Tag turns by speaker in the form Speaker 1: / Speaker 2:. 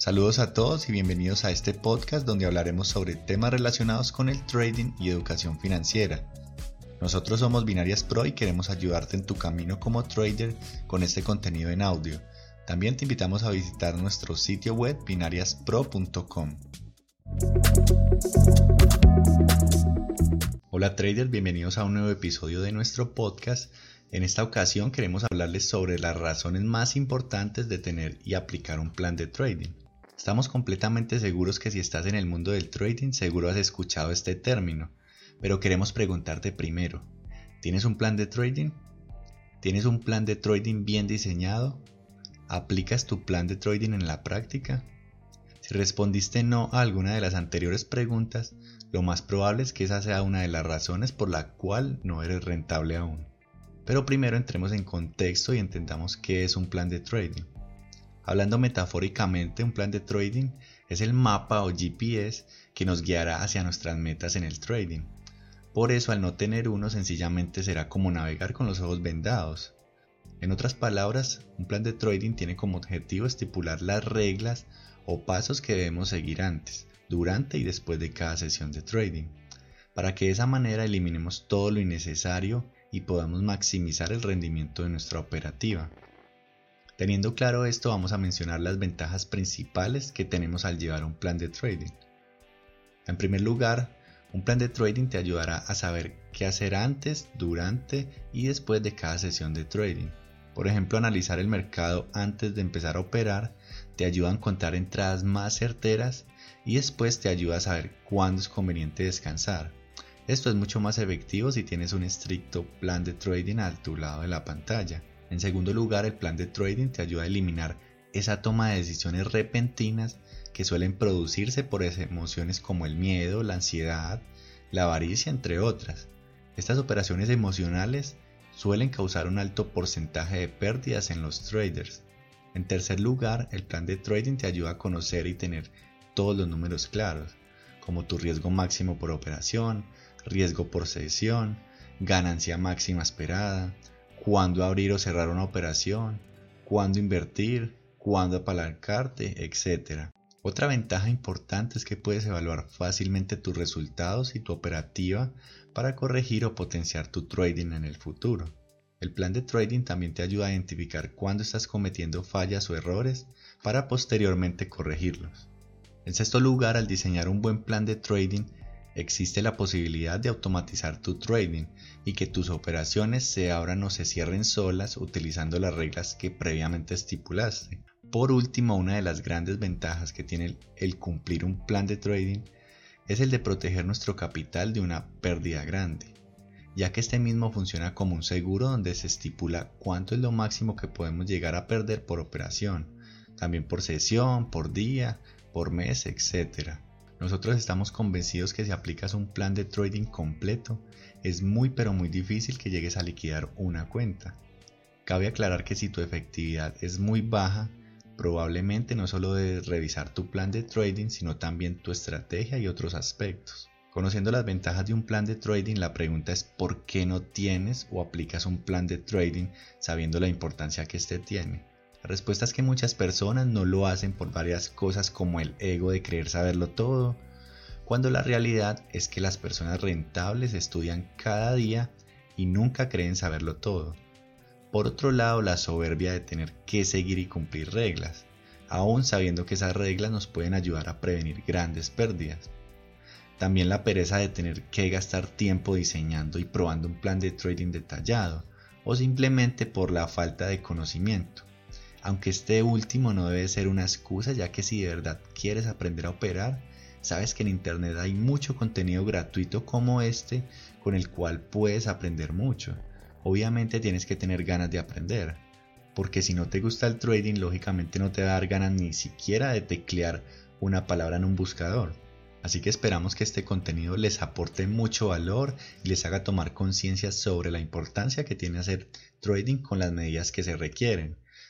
Speaker 1: Saludos a todos y bienvenidos a este podcast donde hablaremos sobre temas relacionados con el trading y educación financiera. Nosotros somos Binarias Pro y queremos ayudarte en tu camino como trader con este contenido en audio. También te invitamos a visitar nuestro sitio web binariaspro.com. Hola traders, bienvenidos a un nuevo episodio de nuestro podcast. En esta ocasión queremos hablarles sobre las razones más importantes de tener y aplicar un plan de trading. Estamos completamente seguros que si estás en el mundo del trading seguro has escuchado este término, pero queremos preguntarte primero, ¿tienes un plan de trading? ¿Tienes un plan de trading bien diseñado? ¿Aplicas tu plan de trading en la práctica? Si respondiste no a alguna de las anteriores preguntas, lo más probable es que esa sea una de las razones por la cual no eres rentable aún. Pero primero entremos en contexto y entendamos qué es un plan de trading. Hablando metafóricamente, un plan de trading es el mapa o GPS que nos guiará hacia nuestras metas en el trading. Por eso al no tener uno sencillamente será como navegar con los ojos vendados. En otras palabras, un plan de trading tiene como objetivo estipular las reglas o pasos que debemos seguir antes, durante y después de cada sesión de trading, para que de esa manera eliminemos todo lo innecesario y podamos maximizar el rendimiento de nuestra operativa. Teniendo claro esto, vamos a mencionar las ventajas principales que tenemos al llevar un plan de trading. En primer lugar, un plan de trading te ayudará a saber qué hacer antes, durante y después de cada sesión de trading. Por ejemplo, analizar el mercado antes de empezar a operar te ayuda a encontrar entradas más certeras y después te ayuda a saber cuándo es conveniente descansar. Esto es mucho más efectivo si tienes un estricto plan de trading a tu lado de la pantalla. En segundo lugar, el plan de trading te ayuda a eliminar esa toma de decisiones repentinas que suelen producirse por emociones como el miedo, la ansiedad, la avaricia, entre otras. Estas operaciones emocionales suelen causar un alto porcentaje de pérdidas en los traders. En tercer lugar, el plan de trading te ayuda a conocer y tener todos los números claros, como tu riesgo máximo por operación, riesgo por sesión, ganancia máxima esperada, cuándo abrir o cerrar una operación, cuándo invertir, cuándo apalancarte, etc. Otra ventaja importante es que puedes evaluar fácilmente tus resultados y tu operativa para corregir o potenciar tu trading en el futuro. El plan de trading también te ayuda a identificar cuándo estás cometiendo fallas o errores para posteriormente corregirlos. En sexto lugar, al diseñar un buen plan de trading, existe la posibilidad de automatizar tu trading y que tus operaciones se abran o se cierren solas utilizando las reglas que previamente estipulaste. Por último, una de las grandes ventajas que tiene el cumplir un plan de trading es el de proteger nuestro capital de una pérdida grande, ya que este mismo funciona como un seguro donde se estipula cuánto es lo máximo que podemos llegar a perder por operación, también por sesión, por día, por mes, etc. Nosotros estamos convencidos que si aplicas un plan de trading completo, es muy pero muy difícil que llegues a liquidar una cuenta. Cabe aclarar que si tu efectividad es muy baja, probablemente no solo debes revisar tu plan de trading, sino también tu estrategia y otros aspectos. Conociendo las ventajas de un plan de trading, la pregunta es ¿por qué no tienes o aplicas un plan de trading sabiendo la importancia que éste tiene? La respuesta es que muchas personas no lo hacen por varias cosas como el ego de creer saberlo todo, cuando la realidad es que las personas rentables estudian cada día y nunca creen saberlo todo. Por otro lado, la soberbia de tener que seguir y cumplir reglas, aún sabiendo que esas reglas nos pueden ayudar a prevenir grandes pérdidas. También la pereza de tener que gastar tiempo diseñando y probando un plan de trading detallado, o simplemente por la falta de conocimiento aunque este último no debe ser una excusa ya que si de verdad quieres aprender a operar, sabes que en Internet hay mucho contenido gratuito como este con el cual puedes aprender mucho. Obviamente tienes que tener ganas de aprender, porque si no te gusta el trading, lógicamente no te va a dar ganas ni siquiera de teclear una palabra en un buscador. Así que esperamos que este contenido les aporte mucho valor y les haga tomar conciencia sobre la importancia que tiene hacer trading con las medidas que se requieren.